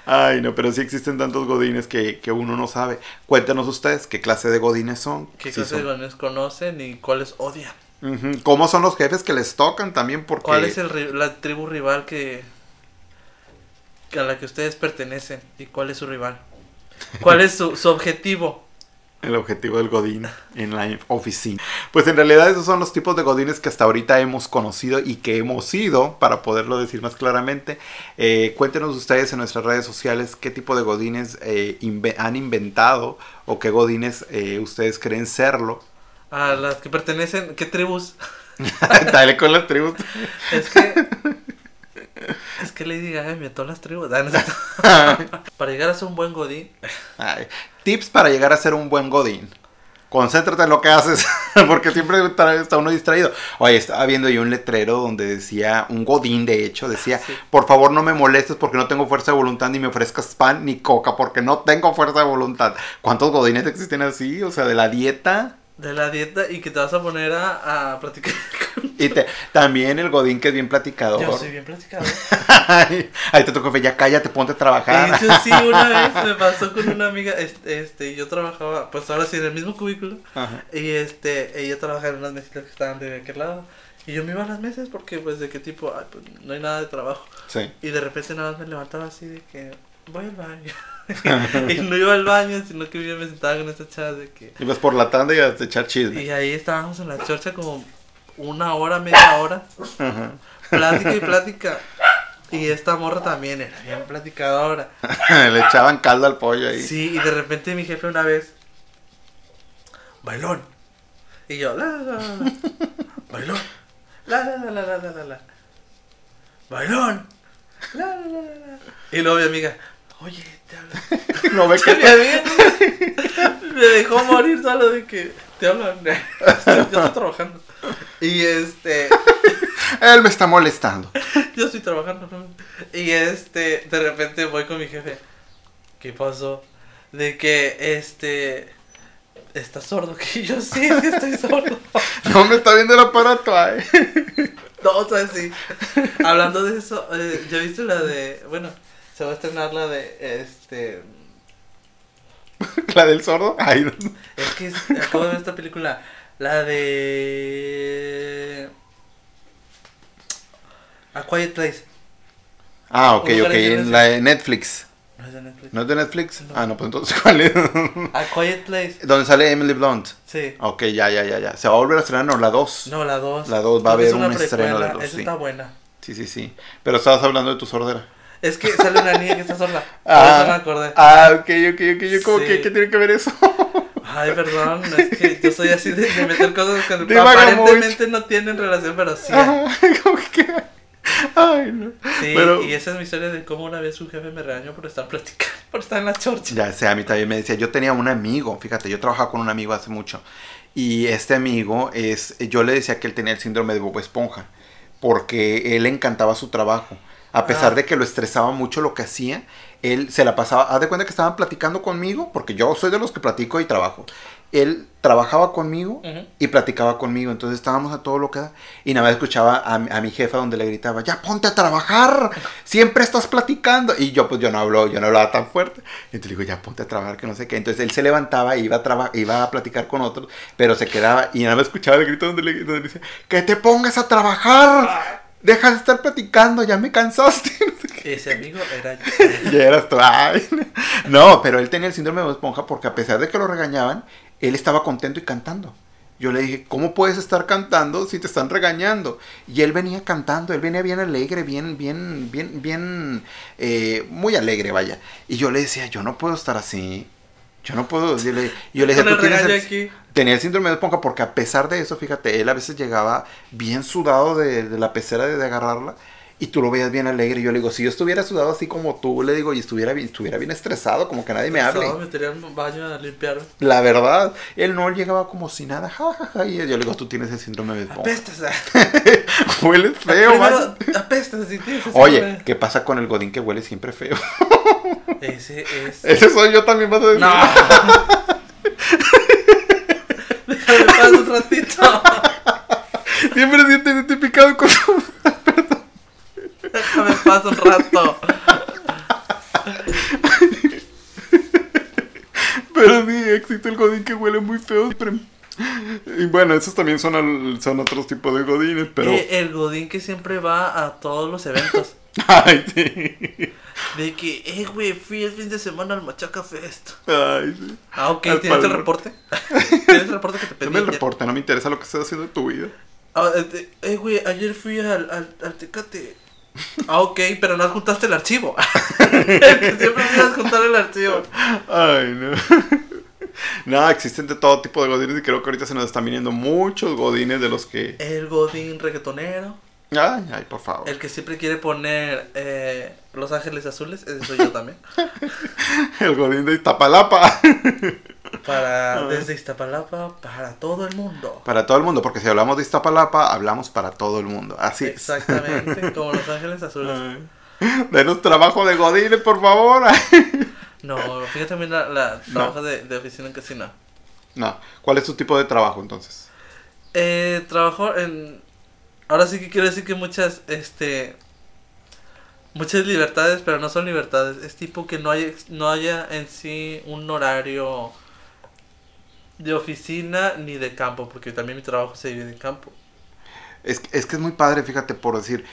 S3: Ay, no, pero sí existen tantos godines que, que uno no sabe. Cuéntenos ustedes qué clase de godines son.
S2: ¿Qué
S3: Si
S2: clase de godines conocen y cuáles odian?
S3: ¿Cómo son los jefes que les tocan también? Porque
S2: ¿Cuál es el, ri- la tribu rival que a la que ustedes pertenecen? ¿Y cuál es su rival? ¿Cuál es su, su objetivo?
S3: el objetivo del godín en la oficina. Pues en realidad esos son los tipos de godines que hasta ahorita hemos conocido y que hemos sido, para poderlo decir más claramente. Eh, cuéntenos ustedes en nuestras redes sociales qué tipo de godines eh, inve- han inventado o qué godines eh, ustedes creen serlo.
S2: A las que pertenecen, ¿qué tribus?
S3: Dale con las tribus.
S2: Es que. Es que Lady Gaga inventó las tribus. Ah, no. Para llegar a ser un buen godín,
S3: Ay, tips para llegar a ser un buen godín. Concéntrate en lo que haces, porque siempre está está uno distraído. Oye, estaba viendo yo un letrero donde decía, un godín de hecho, decía,
S2: Sí.
S3: por favor no me molestes porque no tengo fuerza de voluntad ni me ofrezcas pan ni coca porque no tengo fuerza de voluntad. ¿Cuántos godines existen así? O sea, de la dieta.
S2: De la dieta y que te vas a poner a, a platicar con...
S3: Y te- también el godín que es bien platicador.
S2: Yo soy bien platicador.
S3: Ahí te tocó, ya cállate, ponte a
S2: De
S3: trabajar.
S2: hecho, sí, una vez me pasó con una amiga, este, este, yo trabajaba, pues ahora sí, en el mismo cubículo,
S3: Ajá.
S2: y este, ella trabajaba en unas mesitas que estaban de aquel lado, y yo me iba a las mesas porque, pues, de qué tipo, ay, pues, no hay nada de trabajo,
S3: Sí.
S2: y de repente nada más me levantaba así de que, voy al baño, y no iba al baño, sino que yo me sentaba con esta chava de que,
S3: Ibas por la tanda y a echar chisme.
S2: y ahí estábamos en la chorcha como una hora, media hora,
S3: Ajá.
S2: plática y plática, y esta morra también era bien platicadora.
S3: Le echaban caldo al pollo ahí.
S2: Sí, y de repente mi jefe una vez, bailón. Y yo, la, la, la, bailón. La, la, la, la, la, la, la, la. Bailón. La, la, la. Y luego mi amiga, oye.
S3: No ve
S2: Que
S3: que
S2: mi amiga me dejó morir solo de que te hablan. Yo estoy trabajando. Y este,
S3: él me está molestando.
S2: yo estoy trabajando. Y este, de repente voy con mi jefe. ¿Qué pasó? De que este. ¿Estás sordo? Que yo sí, sí estoy sordo.
S3: No me está viendo el aparato, ay.
S2: No, o sea, sí. Hablando de eso, eh, ¿ya viste la de. Bueno, se va a estrenar la de. Este.
S3: La del sordo. Ay, no.
S2: Es que es- acabo de ver esta película. La de. A Quiet Place.
S3: Ah, ok, ok.
S2: en
S3: la de Netflix.
S2: No es de Netflix.
S3: ¿No es de Netflix?
S2: No.
S3: Ah, no, pues entonces, ¿cuál es?
S2: A Quiet Place.
S3: Donde sale Emily Blunt.
S2: Sí.
S3: Ok, ya, ya, ya, ya. ¿Se va a volver a estrenar? No, la 2.
S2: No, la 2.
S3: La dos, va a haber un estreno de dos,
S2: Esa
S3: sí.
S2: está buena.
S3: Sí, sí, sí. Pero estabas hablando de tu sordera.
S2: Es que sale una niña que está sorda. Por
S3: Ah.
S2: eso me acordé.
S3: Ah, ok, ok, ok. Yo como
S2: Sí.
S3: que, ¿qué tiene que ver eso?
S2: Ay, perdón, es que yo soy así de, de meter cosas que aparentemente no tienen relación, pero sí.
S3: Ajá, como que... Ay, no.
S2: Sí,
S3: Pero-
S2: y esa es mi historia de cómo una vez su jefe me regañó por estar platicando, por estar en la chorcha.
S3: Ya sé, a mí también me decía, yo tenía un amigo, fíjate, yo trabajaba con un amigo hace mucho. Y este amigo es, yo le decía que él tenía el síndrome de Bob Esponja, porque él encantaba su trabajo, A pesar
S2: Ah.
S3: de que lo estresaba mucho lo que hacía, él se la pasaba, haz de cuenta que estaban platicando conmigo, porque yo soy de los que platico y trabajo. Él trabajaba conmigo y platicaba conmigo, entonces estábamos a todo lo que da. Y nada más escuchaba a, a mi jefa donde le gritaba, ya ponte a trabajar, siempre estás platicando y yo pues yo no hablo, yo no hablaba tan fuerte, entonces le digo, ya ponte a trabajar que no sé qué, entonces él se levantaba e iba a, iba a platicar con otros, pero se quedaba y nada más escuchaba el grito donde le, donde le decía, que te pongas a trabajar, deja de estar platicando, ya me cansaste.
S2: Ese amigo era yo.
S3: Y eras tú, ay. No, pero él tenía el síndrome de esponja porque a pesar de que lo regañaban, él estaba contento y cantando. Yo le dije, ¿cómo puedes estar cantando si te están regañando? Y él venía cantando, él venía bien alegre, bien, bien, bien, bien, eh, muy alegre, vaya. Y yo le decía, yo no puedo estar así. Yo no puedo. Yo le, yo le
S2: el
S3: tú tienes el-
S2: aquí.
S3: Tenía el síndrome de esponja porque a pesar de eso, fíjate, él a veces llegaba bien sudado de, de la pecera de, de agarrarla y tú lo veías bien alegre. Y yo le digo, si yo estuviera sudado así como tú, le digo, y estuviera bien, estuviera bien estresado, como que nadie me hable.
S2: Me metería al baño a limpiar.
S3: La verdad, él no llegaba como si nada, ja, ja, ja, y yo le digo, tú tienes el síndrome de esponja.
S2: Apestas.
S3: Hueles feo,
S2: Primero,
S3: man.
S2: apestas si tienes
S3: Oye. ¿qué pasa con el godín que huele siempre feo?
S2: Ese es.
S3: Ese soy yo también, vas a decir.
S2: No. Déjame pasar un ratito.
S3: Siempre siento identificado con
S2: Déjame pasar un rato.
S3: Pero sí, existe el godín que huele muy feo. Y bueno, esos también son, al- son otros tipos de godines, pero...
S2: Eh, el Godín que siempre va a todos los eventos.
S3: Ay, sí.
S2: De que, eh, güey, fui el fin de semana al Machaca Fest.
S3: Ay, sí.
S2: Ah, ok,
S3: Al
S2: ¿tienes el reporte? ¿Tienes el reporte que te pedí?
S3: Dame el reporte, no me interesa lo que estás haciendo de tu vida.
S2: Ah, este, eh, güey, ayer fui al, al, al Tecate. Ah, ok, pero no adjuntaste el archivo. El que siempre me adjuntar el archivo.
S3: Ay, no. No, existen de todo tipo de godines y creo que ahorita se nos están viniendo muchos godines de los que...
S2: El Godín reggaetonero.
S3: Ay, ay, por favor.
S2: El que siempre quiere poner eh, Los Ángeles Azules. Ese soy yo también.
S3: El godín de Iztapalapa.
S2: Para, desde Iztapalapa para todo el mundo.
S3: Para todo el mundo, porque si hablamos de Iztapalapa, hablamos para todo el mundo. Así es.
S2: Exactamente, como Los Ángeles Azules.
S3: Ay. Denos trabajo de godines, por favor.
S2: No, fíjate también la, la
S3: No.
S2: trabajo de, de oficina en casi no.
S3: No. ¿Cuál es tu tipo de trabajo entonces?
S2: Eh, trabajo en... Ahora sí que quiero decir que muchas, este... Muchas libertades, pero no son libertades. Es tipo que no haya, no haya en sí un horario de oficina ni de campo, porque también mi trabajo se divide en campo.
S3: Es, es que es muy padre, fíjate, por decir,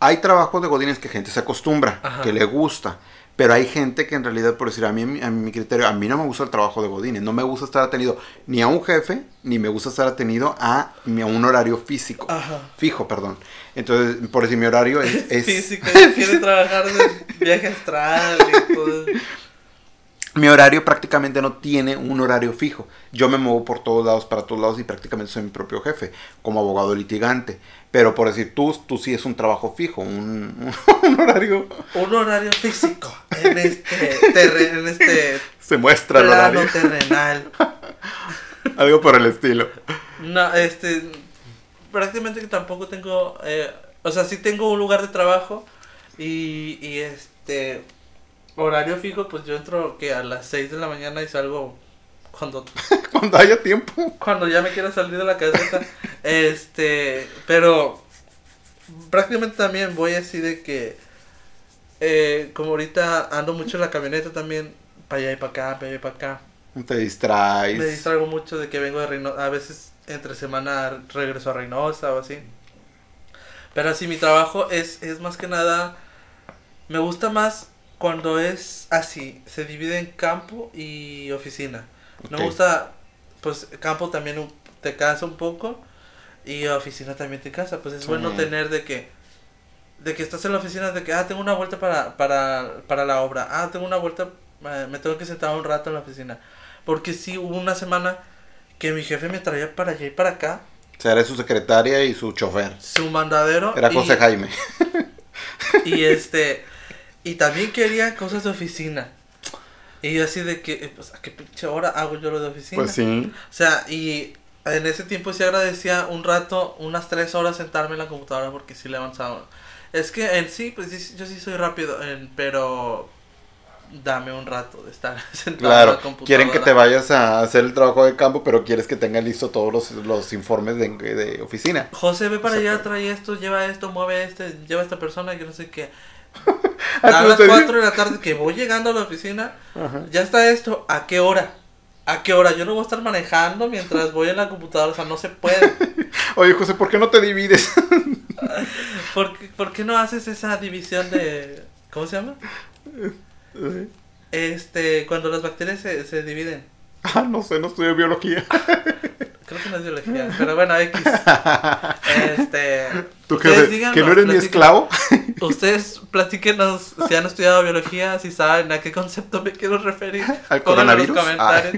S3: hay trabajos de godines que gente se acostumbra,
S2: Ajá.
S3: que le gusta, pero hay gente que en realidad, por decir, a mí, a mi criterio, a mí no me gusta el trabajo de godines, no me gusta estar atenido ni a un jefe, ni me gusta estar atenido a, a un horario físico,
S2: Ajá.
S3: fijo, perdón. Entonces, por decir, mi horario es... es-
S2: Físico, ella quiere trabajar de viaje astral y todo.
S3: Mi horario prácticamente no tiene un horario fijo. Yo me muevo por todos lados, para todos lados y prácticamente soy mi propio jefe, como abogado litigante. Pero por decir, tú, tú sí es un trabajo fijo, un, un horario...
S2: Un horario físico en este, terre- en este
S3: Se muestra el horario.
S2: terrenal.
S3: Algo por el estilo.
S2: No, este, prácticamente que tampoco tengo, eh, o sea, sí tengo un lugar de trabajo y, y este, horario fijo, pues yo entro que a las 6 de la mañana y salgo cuando,
S3: Cuando haya tiempo.
S2: cuando ya me quiera salir de la caseta, este, pero prácticamente también voy así de que, eh, como ahorita ando mucho en la camioneta también, para allá y para acá, para allá y para acá.
S3: Te distraes.
S2: Me distraigo mucho de que vengo de Reynosa. A veces entre semana regreso a Reynosa o así. Pero así mi trabajo es, es más que nada. Me gusta más cuando es así. Se divide en campo y oficina. No me
S3: Ok.
S2: gusta. Pues campo también te cansa un poco. Y oficina también te cansa. Pues es bueno tener de que. De que estás en la oficina, de que, ah, tengo una vuelta para, para, para la obra. Ah, tengo una vuelta, eh, me tengo que sentar un rato en la oficina. Porque sí, hubo una semana que mi jefe me traía para allá y para acá,
S3: O sea, eres su secretaria y su chofer.
S2: su mandadero.
S3: Era
S2: y,
S3: José Jaime.
S2: y este, y también quería cosas de oficina. Y yo así de que, eh, pues, ¿a qué pinche hora hago yo lo de oficina?
S3: Pues sí.
S2: O sea, y en ese tiempo sí agradecía un rato, unas tres horas sentarme en la computadora porque sí le avanzaba. Es que en sí, pues sí, yo sí soy rápido, en- pero dame un rato de estar sentado en
S3: Claro,
S2: la computadora.
S3: quieren que te vayas a hacer el trabajo de campo, pero quieres que tengan listo todos los, los informes de, de oficina.
S2: José, ve para
S3: O sea,
S2: allá, trae esto, lleva esto, mueve este, lleva a esta persona, que no sé qué.
S3: Ah,
S2: A
S3: ¿cómo
S2: las
S3: te digo?
S2: 4 de la tarde que voy llegando a la oficina,
S3: Ajá.
S2: ya está esto, ¿a qué hora? ¿A qué hora? Yo no voy a estar manejando mientras voy en la computadora, o sea, no se puede.
S3: Oye, José, ¿por qué no te divides?
S2: ¿Por qué, por qué no haces esa división de... ¿Cómo se llama? Este, cuando las bacterias se, se dividen.
S3: ah, no sé, no estudio biología.
S2: Creo que no es biología, pero bueno, X. Este.
S3: ¿Tú
S2: ustedes
S3: que,
S2: díganos,
S3: que no eres mi esclavo?
S2: Ustedes platíquenos si han estudiado biología, si saben a qué concepto me quiero referir.
S3: ¿Al coronavirus?
S2: comentarios.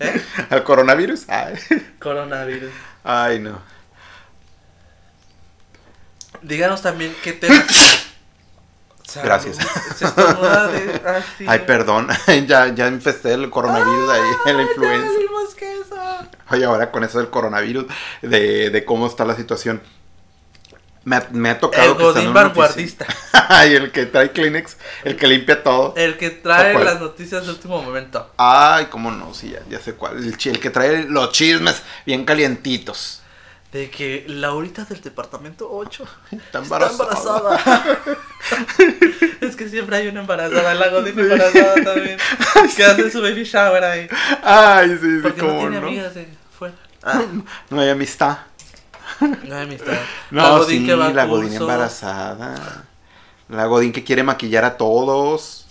S2: ¿Eh?
S3: ¿Al coronavirus? Ay,
S2: Coronavirus.
S3: ay, no.
S2: Díganos también qué tema. Salud.
S3: Gracias.
S2: Se estornuda de. ah, sí.
S3: Ay, perdón, ya, ya infesté el coronavirus ahí, la
S2: Ay,
S3: influenza.
S2: que eso.
S3: Oye, ahora con eso del coronavirus, de, de cómo está la situación. Me ha, me ha tocado
S2: El
S3: que
S2: Godín vanguardista.
S3: Ay, el que trae Kleenex, el que limpia todo.
S2: El que trae las noticias de último momento.
S3: Ay, cómo no, sí, ya, ya sé cuál. El que trae los chismes bien calientitos.
S2: De que Laurita del departamento 8
S3: Está
S2: está
S3: embarazada.
S2: es que siempre hay una embarazada, la Godín embarazada también. Que hace su baby shower ahí.
S3: Ay, sí, sí,
S2: Porque no
S3: cómo
S2: tiene
S3: no.
S2: amigas de fuera. Ah,
S3: No hay amistad.
S2: no hay amistad.
S3: No,
S2: la Godín
S3: sí,
S2: que va a
S3: la Godín embarazada. La Godín que quiere maquillar a todos.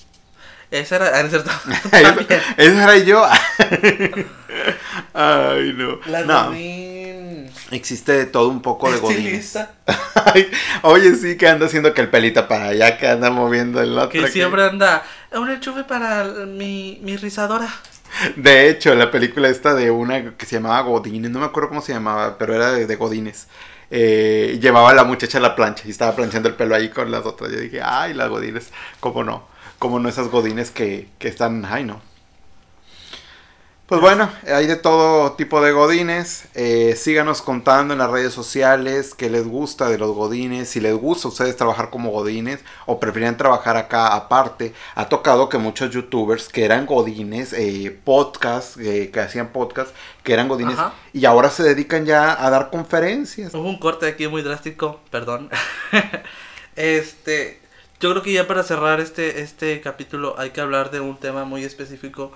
S2: Esa era, ah, no es cierto.
S3: Esa era yo. Ay, no.
S2: La
S3: no,
S2: Godín.
S3: Existe de todo un poco de godines. Oye, sí, que anda haciendo que el pelita para allá, que anda moviendo el otro.
S2: Que siempre anda. Un enchufe para mi, mi rizadora.
S3: De hecho, la película esta de una que se llamaba Godines, no me acuerdo cómo se llamaba, pero era de, de Godines. Eh, llevaba a la muchacha a la plancha y estaba planchando el pelo ahí con las otras. Yo dije, ay, las Godines, ¿cómo no? ¿Cómo no esas Godines que, que están, ay, no? Pues bueno, hay de todo tipo de godines. Eh, síganos contando en las redes sociales qué les gusta de los godines. Si les gusta a ustedes trabajar como godines o preferían trabajar acá aparte. Ha tocado que muchos youtubers que eran godines, eh, podcast, eh, que hacían podcast, que eran godines
S2: Ajá.
S3: y ahora se dedican ya a dar conferencias.
S2: Hubo un corte aquí muy drástico, perdón. este, yo creo que ya para cerrar este, este capítulo hay que hablar de un tema muy específico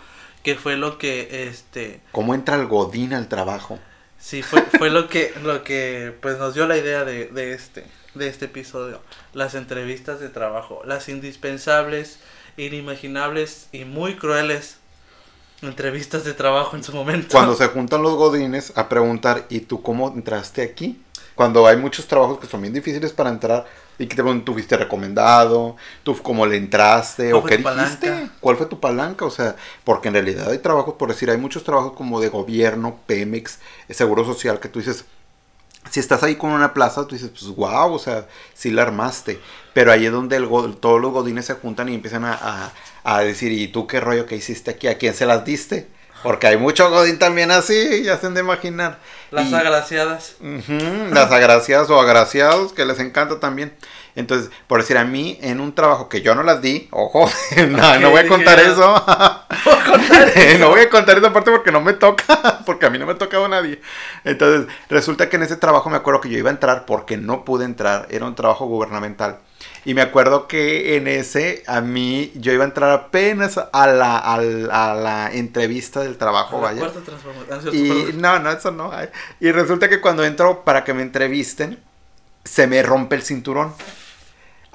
S2: que fue lo que, este,
S3: ¿Cómo entra el godín al trabajo?
S2: sí, fue, fue lo que, lo que, pues nos dio la idea de, de este, de este episodio. Las entrevistas de trabajo, las indispensables, inimaginables y muy crueles entrevistas de trabajo en su momento.
S3: Cuando se juntan los godines a preguntar, ¿y tú cómo entraste aquí? Cuando hay muchos trabajos que son bien difíciles para entrar y que te preguntan, tú fuiste recomendado, tú cómo le entraste
S2: ¿Cuál
S3: o qué dijiste,
S2: palanca?
S3: cuál fue tu palanca, o sea, porque en realidad hay trabajos, por decir, hay muchos trabajos como de gobierno, Pemex, eh, Seguro Social, que tú dices, si estás ahí con una plaza, tú dices, pues wow, o sea, sí la armaste. Pero ahí es donde el todos los godines se juntan y empiezan a, a- a decir, ¿y tú qué rollo que hiciste aquí? ¿A quién se las diste? Porque hay mucho godín también así, ya se han de imaginar.
S2: Las
S3: Y-
S2: agraciadas.
S3: Ujú, las agraciadas o agraciados que les encanta también. Entonces, por decir a mí, en un trabajo que yo no las di, ojo, no, no voy a contar eso.
S2: Voy a contar eso.
S3: no voy a contar esa parte porque no me toca, porque a mí no me ha tocado nadie. Entonces, resulta que en ese trabajo me acuerdo que yo iba a entrar porque no pude entrar, era un trabajo gubernamental. Y me acuerdo que en ese, a mí, yo iba a entrar apenas a la, al- a la entrevista del trabajo,
S2: La
S3: vaya.
S2: transformación. Ah,
S3: Y no, no, eso no. Y resulta que cuando entro para que me entrevisten, se me rompe el cinturón.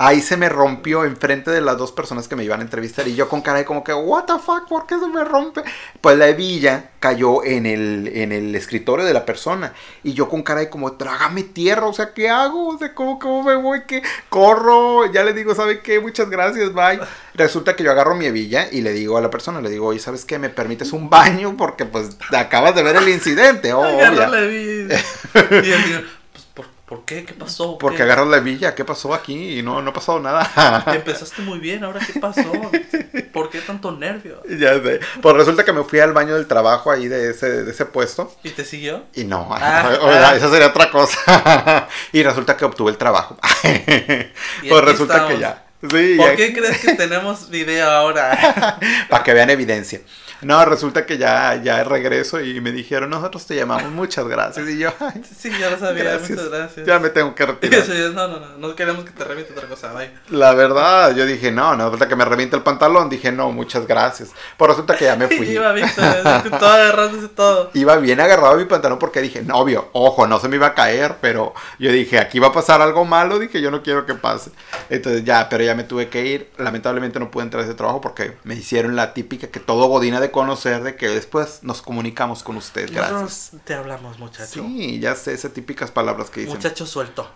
S3: Ahí se me rompió enfrente de las dos personas que me iban a entrevistar. Y yo con cara de como que, what the fuck, ¿por qué se me rompe? Pues la hebilla cayó en el, en el escritorio de la persona. Y yo con cara de como, trágame tierra, o sea, ¿qué hago? O sea, ¿cómo, cómo me voy? ¿Qué? Corro, ya le digo, ¿sabe qué? Muchas gracias, bye. Resulta que yo agarro mi hebilla y le digo a la persona, le digo, oye, ¿sabes qué? ¿Me permites un baño? Porque pues acabas de ver el incidente, oh,
S2: la hebilla. Y él dice, pues, ¿por, qué? ¿Qué pasó?
S3: Porque
S2: ¿Qué?
S3: agarras la hebilla, ¿qué pasó aquí? Y no, no ha pasado nada.
S2: Empezaste muy bien, ahora qué pasó? ¿Por qué tanto nervio?
S3: Ya sé. Pues resulta que me fui al baño del trabajo ahí de ese, de ese puesto.
S2: ¿Y te siguió?
S3: Y no,
S2: Ah,
S3: o sea,
S2: ah.
S3: esa sería otra cosa. y resulta que obtuve el trabajo. Pues resulta
S2: estamos.
S3: que ya. Sí,
S2: ¿Por
S3: ya-
S2: qué crees que tenemos video ahora?
S3: para que vean evidencia. No, resulta que ya, ya regreso y me dijeron, nosotros te llamamos, muchas gracias. Y yo, ay,
S2: sí, ya lo sabía,
S3: gracias.
S2: muchas gracias.
S3: Ya me tengo que
S2: Y
S3: retirar.
S2: eso ya, no, no, no, no queremos que te remite otra cosa, bye.
S3: La verdad, yo dije, no, no, resulta que me revienta el pantalón. Dije, no, muchas gracias. Pues resulta que ya me fui.
S2: Iba Víctor, todo agarrándose todo.
S3: Iba bien agarrado mi pantalón porque dije, no, obvio, ojo, no se me iba a caer, pero yo dije, aquí va a pasar algo malo, dije, yo no quiero que pase. Entonces ya, pero ya me tuve que ir. Lamentablemente no pude entrar a ese trabajo porque me hicieron la típica que todo Godina de conocer de que después nos comunicamos con usted. Gracias.
S2: Nosotros te hablamos, muchacho.
S3: Sí, ya sé, esas típicas palabras que dicen.
S2: Muchacho suelto.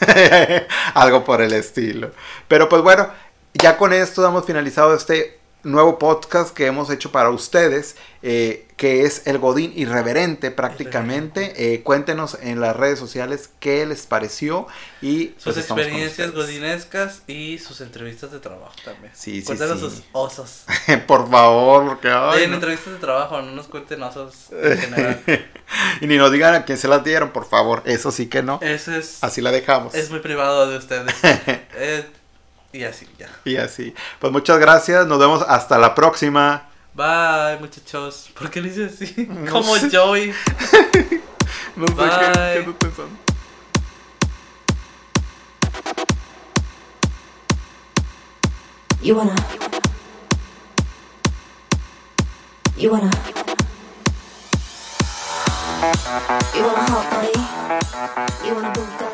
S3: Algo por el estilo. Pero pues bueno, ya con esto damos finalizado este nuevo podcast que hemos hecho para ustedes, eh, que es el Godín Irreverente prácticamente. Eh, cuéntenos en las redes sociales qué les pareció y
S2: Sus
S3: pues, con
S2: experiencias godinescas y sus entrevistas de trabajo también.
S3: Sí, sí,
S2: Cuéntanos
S3: sí.
S2: sus osos.
S3: Por favor, porque ay,
S2: en
S3: no.
S2: entrevistas de trabajo, no nos cuenten osos en general.
S3: y ni nos digan a quién se las dieron, por favor. Eso sí que no.
S2: Eso es,
S3: Así la dejamos.
S2: es muy privado de ustedes. Eh, y así, ya.
S3: Y así. Pues muchas gracias. Nos vemos hasta la próxima.
S2: Bye, muchachos. ¿Por qué le hice así?
S3: No
S2: Como
S3: sé.
S2: Joey.
S3: No sé qué,
S2: Bye.
S3: qué pensando.
S1: You wanna. You wanna. You wanna hot body. You wanna Bugatti.